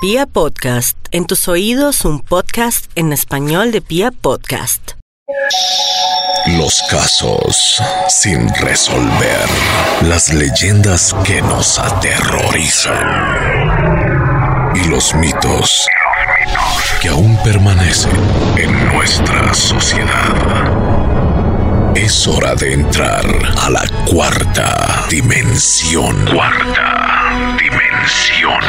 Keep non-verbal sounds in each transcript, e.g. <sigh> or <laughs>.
Pia Podcast, en tus oídos un podcast en español de Pia Podcast. Los casos sin resolver, las leyendas que nos aterrorizan y los mitos que aún permanecen en nuestra sociedad. Es hora de entrar a la cuarta dimensión. Cuarta dimensión.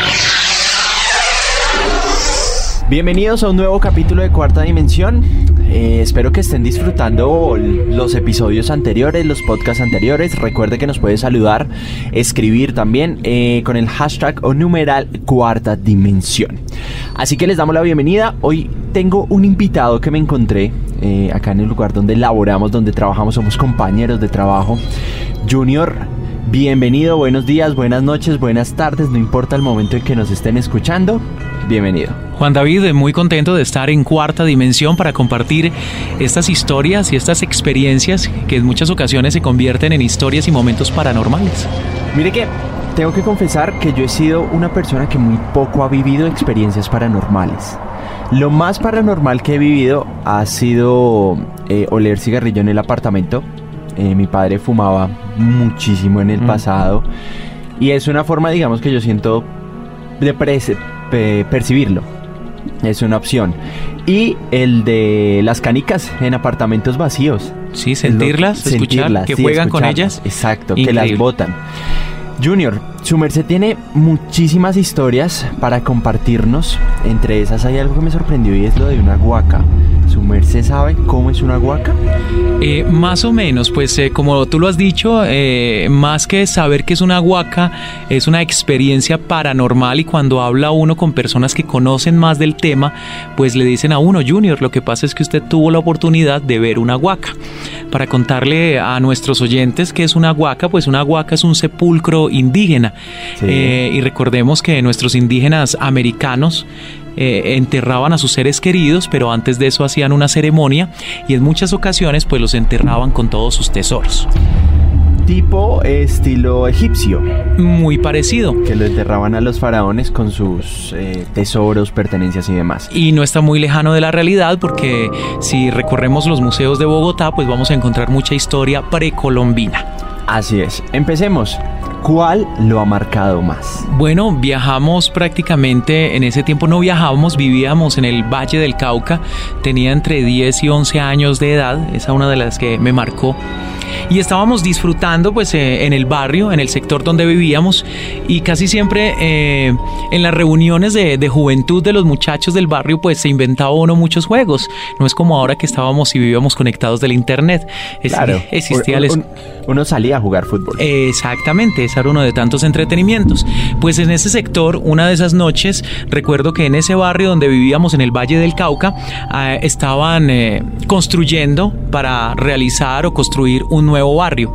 Bienvenidos a un nuevo capítulo de Cuarta Dimensión. Eh, espero que estén disfrutando los episodios anteriores, los podcasts anteriores. Recuerde que nos puede saludar, escribir también eh, con el hashtag o numeral Cuarta Dimensión. Así que les damos la bienvenida. Hoy tengo un invitado que me encontré eh, acá en el lugar donde laboramos, donde trabajamos, somos compañeros de trabajo. Junior Bienvenido, buenos días, buenas noches, buenas tardes, no importa el momento en que nos estén escuchando, bienvenido. Juan David, muy contento de estar en cuarta dimensión para compartir estas historias y estas experiencias que en muchas ocasiones se convierten en historias y momentos paranormales. Mire que tengo que confesar que yo he sido una persona que muy poco ha vivido experiencias paranormales. Lo más paranormal que he vivido ha sido eh, oler cigarrillo en el apartamento eh, mi padre fumaba muchísimo en el mm. pasado y es una forma, digamos, que yo siento de percibirlo. Es una opción. Y el de las canicas en apartamentos vacíos. Sí, sentirlas, escucharlas, que juegan con ellas. Exacto, que las botan. Junior, su merced tiene muchísimas historias para compartirnos. Entre esas hay algo que me sorprendió y es lo de una guaca. ¿Su merced sabe cómo es una guaca? Eh, más o menos, pues eh, como tú lo has dicho, eh, más que saber que es una guaca, es una experiencia paranormal y cuando habla uno con personas que conocen más del tema, pues le dicen a uno, Junior, lo que pasa es que usted tuvo la oportunidad de ver una guaca. Para contarle a nuestros oyentes que es una guaca, pues una guaca es un sepulcro indígena. y recordemos que nuestros indígenas americanos eh, enterraban a sus seres queridos, pero antes de eso hacían una ceremonia y en muchas ocasiones pues los enterraban con todos sus tesoros tipo estilo egipcio. Muy parecido. Que lo enterraban a los faraones con sus eh, tesoros, pertenencias y demás. Y no está muy lejano de la realidad porque si recorremos los museos de Bogotá, pues vamos a encontrar mucha historia precolombina. Así es. Empecemos. ¿Cuál lo ha marcado más? Bueno, viajamos prácticamente, en ese tiempo no viajábamos, vivíamos en el Valle del Cauca, tenía entre 10 y 11 años de edad, esa es una de las que me marcó y estábamos disfrutando pues eh, en el barrio, en el sector donde vivíamos y casi siempre eh, en las reuniones de, juventud de los muchachos del barrio pues se inventaba uno muchos juegos. No es como ahora que estábamos y vivíamos conectados del internet. claro. Existía uno salía a jugar fútbol. Exactamente, ese era uno de tantos entretenimientos. Pues en ese sector, una de esas noches, recuerdo que en ese barrio donde vivíamos en el Valle del Cauca, ah, estaban eh, construyendo para realizar o construir un nuevo barrio.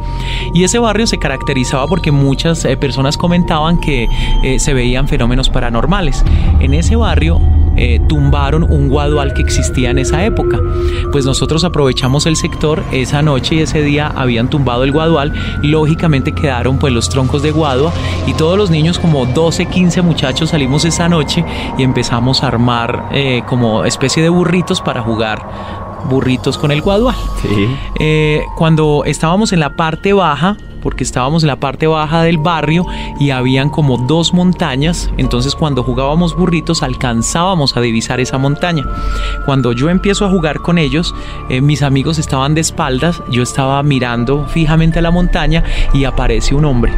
Y ese barrio se caracterizaba porque muchas eh, personas comentaban que eh, se veían fenómenos paranormales. En ese barrio eh, tumbaron un guadual que existía en esa época. Pues nosotros aprovechamos el sector esa noche y ese día habían tumbado el guadual. Lógicamente quedaron pues los troncos de guadua y todos los niños como 12, 15 muchachos salimos esa noche y empezamos a armar como especie de burritos para jugar burritos con el guadual. Eh, cuando estábamos en la parte baja, porque estábamos en la parte baja del barrio y habían como dos montañas, entonces cuando jugábamos burritos alcanzábamos a divisar esa montaña. Cuando yo empiezo a jugar con ellos, eh, mis amigos estaban de espaldas, yo estaba mirando fijamente a la montaña y aparece un hombre.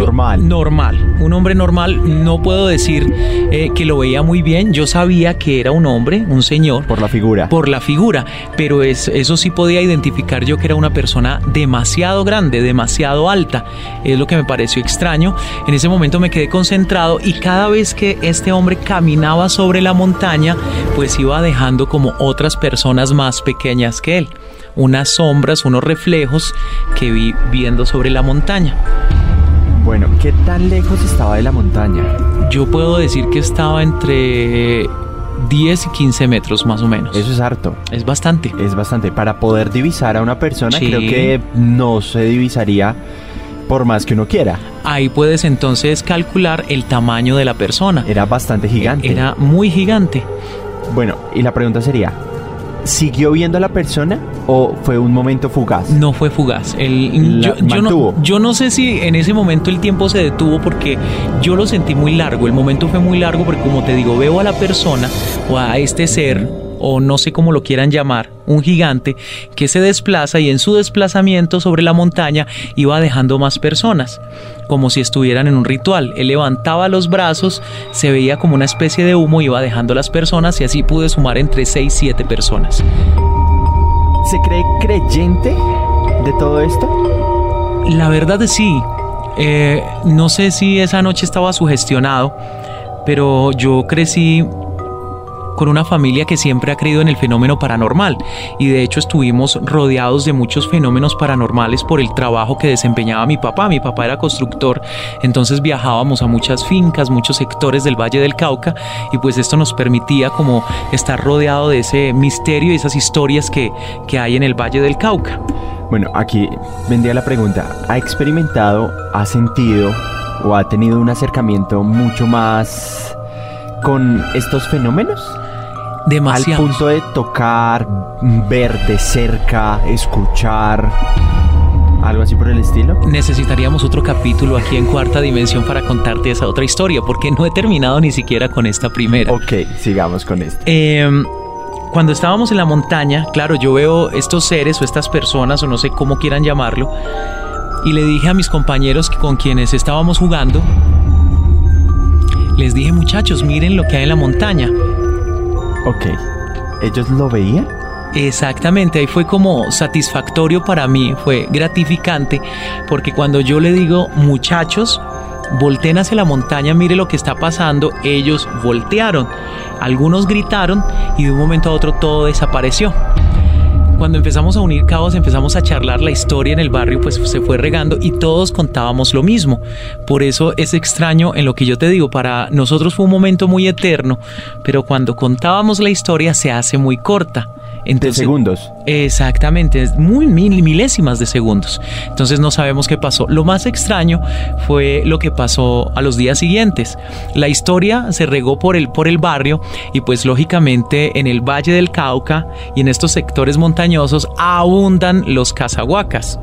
Normal. normal. Un hombre normal. No puedo decir eh, que lo veía muy bien. Yo sabía que era un hombre, un señor. Por la figura. Por la figura. Pero es, eso sí podía identificar yo que era una persona demasiado grande, demasiado alta. Es lo que me pareció extraño. En ese momento me quedé concentrado y cada vez que este hombre caminaba sobre la montaña, pues iba dejando como otras personas más pequeñas que él. Unas sombras, unos reflejos que vi viendo sobre la montaña. Bueno, ¿qué tan lejos estaba de la montaña? Yo puedo decir que estaba entre 10 y 15 metros más o menos. Eso es harto. Es bastante. Es bastante. Para poder divisar a una persona, creo que no se divisaría Por más que uno quiera. Ahí puedes entonces calcular el tamaño de la persona. Era bastante gigante. Era muy gigante. Bueno, y la pregunta sería, ¿siguió viendo a la persona o fue un momento fugaz? No fue fugaz. El, yo, yo no, yo no sé si en ese momento el tiempo se detuvo porque yo lo sentí muy largo. El momento fue muy largo porque como te digo, veo a la persona o a este ser o no sé cómo lo quieran llamar, un gigante que se desplaza y en su desplazamiento sobre la montaña iba dejando más personas, como si estuvieran en un ritual. Él levantaba los brazos, se veía como una especie de humo, iba dejando las personas y así pude sumar entre 6 y 7 personas. ¿Se cree creyente de todo esto? La verdad es sí. Eh, no sé si esa noche estaba sugestionado, pero yo crecí con una familia que siempre ha creído en el fenómeno paranormal y de hecho estuvimos rodeados de muchos fenómenos paranormales por el trabajo que desempeñaba mi papá. Mi papá era constructor, entonces viajábamos a muchas fincas, muchos sectores del Valle del Cauca y pues esto nos permitía como estar rodeado de ese misterio y esas historias que, que hay en el Valle del Cauca. Bueno, aquí vendría la pregunta, ¿ha experimentado, ha sentido o ha tenido un acercamiento mucho más con estos fenómenos? Demasiado. Al punto de tocar, ver de cerca, escuchar, algo así por el estilo. necesitaríamos otro capítulo aquí en cuarta dimensión para contarte esa otra historia, porque no he terminado ni siquiera con esta primera. Ok, sigamos con esto. Eh, cuando estábamos en la montaña, claro, yo veo estos seres o estas personas, o no sé cómo quieran llamarlo, y le dije a mis compañeros con quienes estábamos jugando, les dije, muchachos, miren lo que hay en la montaña. Ok, ¿ellos lo veían? Exactamente, ahí fue como satisfactorio para mí, fue gratificante, porque cuando yo le digo, muchachos, volteen hacia la montaña, mire lo que está pasando, ellos voltearon, algunos gritaron y de un momento a otro todo desapareció. Cuando empezamos a unir cabos, empezamos a charlar la historia en el barrio, pues se fue regando y todos contábamos lo mismo. Por eso es extraño en lo que yo te digo, para nosotros fue un momento muy eterno, pero cuando contábamos la historia se hace muy corta. De segundos. Exactamente, muy mil, milésimas de segundos. Entonces no sabemos qué pasó. Lo más extraño fue lo que pasó a los días siguientes. La historia se regó por el, por el barrio y pues lógicamente en el Valle del Cauca y en estos sectores montañosos abundan los cazahuacas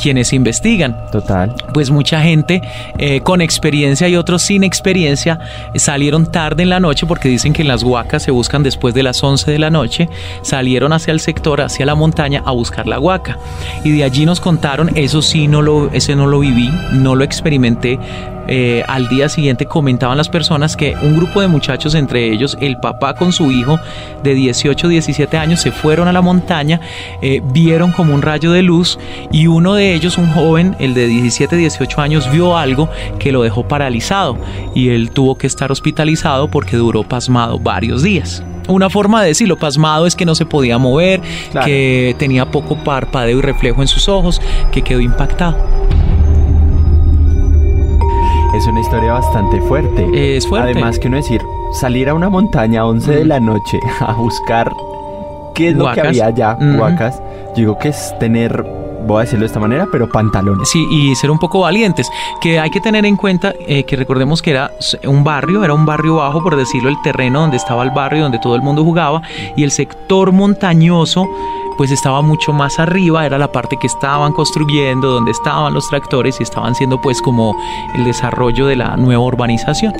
quienes investigan. Total. Pues mucha gente eh, con experiencia y otros sin experiencia salieron tarde en la noche porque dicen que en las huacas se buscan después de las 11 de la noche. Salieron hacia el sector, hacia la montaña a buscar la huaca. Y de allí nos contaron, eso sí, no lo, ese no lo viví, no lo experimenté. Eh, al día siguiente comentaban las personas que un grupo de muchachos, entre ellos el papá con su hijo de 18, 17 años, se fueron a la montaña, eh, vieron como un rayo de luz y uno de ellos, un joven, el de 17, 18 años, vio algo que lo dejó paralizado y él tuvo que estar hospitalizado porque duró pasmado varios días. Una forma de decirlo, pasmado es que no se podía mover, Claro. que tenía poco parpadeo y reflejo en sus ojos, que quedó impactado. Es una historia bastante fuerte. Es fuerte. Además que uno decir, salir a una montaña a 11 de Mm. la noche <laughs> a buscar qué es lo que había allá, huacas, yo digo que es tener, voy a decirlo de esta manera, pero pantalones. Sí, y ser un poco valientes. Que hay que tener en cuenta eh, que recordemos que era un barrio, era un barrio bajo, por decirlo, el terreno donde estaba el barrio, donde todo el mundo jugaba, y el sector montañoso pues estaba mucho más arriba, era la parte que estaban construyendo, donde estaban los tractores y estaban siendo pues como el desarrollo de la nueva urbanización.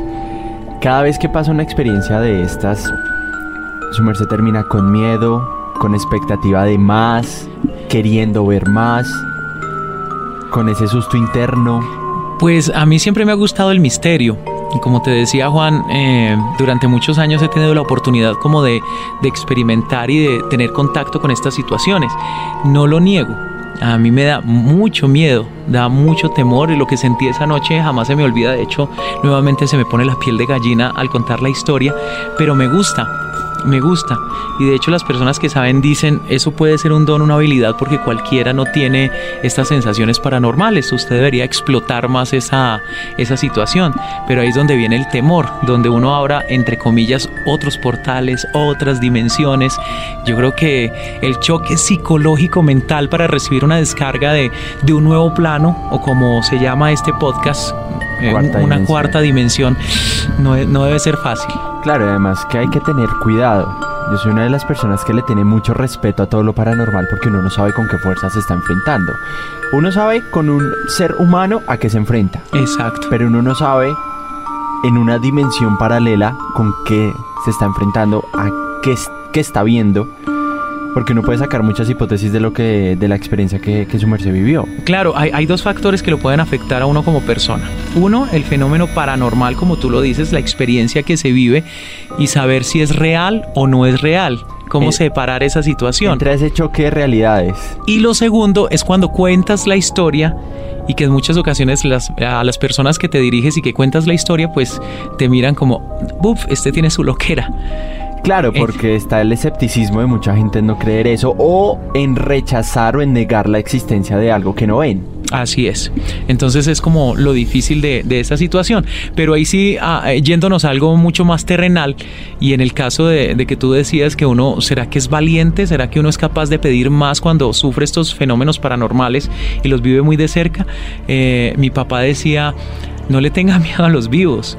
Cada vez que pasa una experiencia de estas, su merced termina con miedo, con expectativa de más, queriendo ver más, con ese susto interno. Pues a mí siempre me ha gustado el misterio. Como te decía Juan, eh, durante muchos años he tenido la oportunidad como de, de experimentar y de tener contacto con estas situaciones. No lo niego. A mí me da mucho miedo, da mucho temor y lo que sentí esa noche jamás se me olvida. De hecho, nuevamente se me pone la piel de gallina al contar la historia, pero me gusta. Me gusta. Y de hecho las personas que saben dicen, eso puede ser un don, una habilidad, porque cualquiera no tiene estas sensaciones paranormales. Usted debería explotar más esa, esa situación. Pero ahí es donde viene el temor, donde uno abra, entre comillas, otros portales, otras dimensiones. Yo creo que el choque psicológico mental para recibir una descarga de, de un nuevo plano, o como se llama este podcast, Cuarta una dimensión. cuarta dimensión, no, e- no debe ser fácil. Claro, además que hay que tener cuidado. Yo soy una de las personas que le tiene mucho respeto a todo lo paranormal porque uno no sabe con qué fuerza se está enfrentando. Uno sabe con un ser humano a qué se enfrenta, Exacto. pero uno no sabe en una dimensión paralela con qué se está enfrentando, a qué, qué está viendo, porque uno puede sacar muchas hipótesis de lo que de la experiencia que, que su merced vivió. Claro, hay, hay dos factores que lo pueden afectar a uno como persona. Uno, el fenómeno paranormal, como tú lo dices, la experiencia que se vive y saber si es real o no es real. Cómo Eh, separar esa situación. Entra ese choque de realidades. Y lo segundo es cuando cuentas la historia y que en muchas ocasiones las, a las personas que te diriges y que cuentas la historia, pues te miran como, uff, este tiene su loquera. Claro, Eh. porque está el escepticismo de mucha gente en no creer eso o en rechazar o en negar la existencia de algo que no ven. Así es. Entonces es como lo difícil de, de esta situación. Pero ahí sí, ah, eh, yéndonos a algo mucho más terrenal, y en el caso de, de que tú decías que uno, ¿será que es valiente? ¿Será que uno es capaz de pedir más cuando sufre estos fenómenos paranormales y los vive muy de cerca? Eh, mi papá decía, no le tenga <laughs> miedo a los vivos.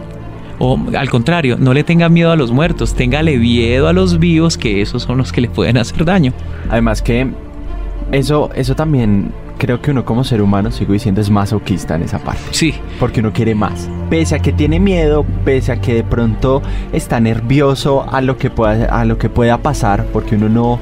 O al contrario, no le tenga miedo a los muertos, téngale miedo a los vivos, que esos son los que le pueden hacer daño. Además que eso, eso también creo que uno como ser humano, sigo diciendo, es masoquista en esa parte. Sí, Porque uno quiere más. Pese a que tiene miedo, pese a que de pronto está nervioso a lo que pueda, a lo que pueda pasar, porque uno no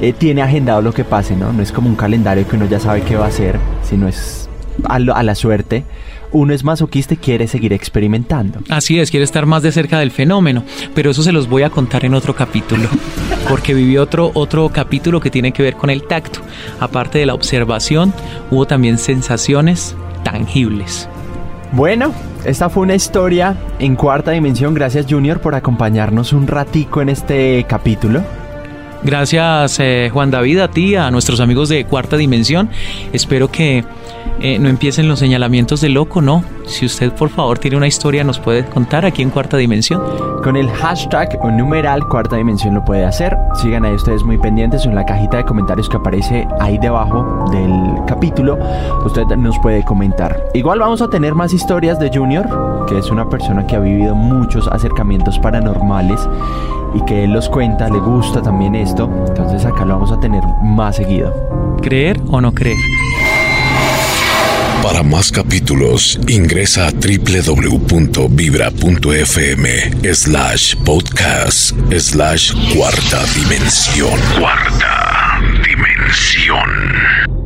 eh, tiene agendado lo que pase, ¿no? No es como un calendario que uno ya sabe qué va a hacer, sino es a, lo- a la suerte. Uno es masoquista y quiere seguir experimentando. Así es, quiere estar más de cerca del fenómeno, pero eso se los voy a contar en otro capítulo, <laughs> porque viví otro, otro capítulo que tiene que ver con el tacto. Aparte de la observación, hubo también sensaciones tangibles. Bueno, esta fue una historia en cuarta dimensión. Gracias Junior por acompañarnos un ratico en este capítulo. Gracias eh, Juan David, a ti, a nuestros amigos de Cuarta Dimensión. Espero que eh, no empiecen los señalamientos de loco, ¿no? Si usted por favor tiene una historia, nos puede contar aquí en Cuarta Dimensión. Con el hashtag o numeral cuarta dimensión lo puede hacer. Sigan ahí ustedes muy pendientes en la cajita de comentarios que aparece ahí debajo del capítulo. Usted nos puede comentar. Igual vamos a tener más historias de Junior, que es una persona que ha vivido muchos acercamientos paranormales y que él los cuenta, le gusta también esto. Entonces acá lo vamos a tener más seguido. ¿Creer o no creer? Para más capítulos, ingresa a www.vibra.fm slash podcast slash cuarta dimensión. Cuarta dimensión.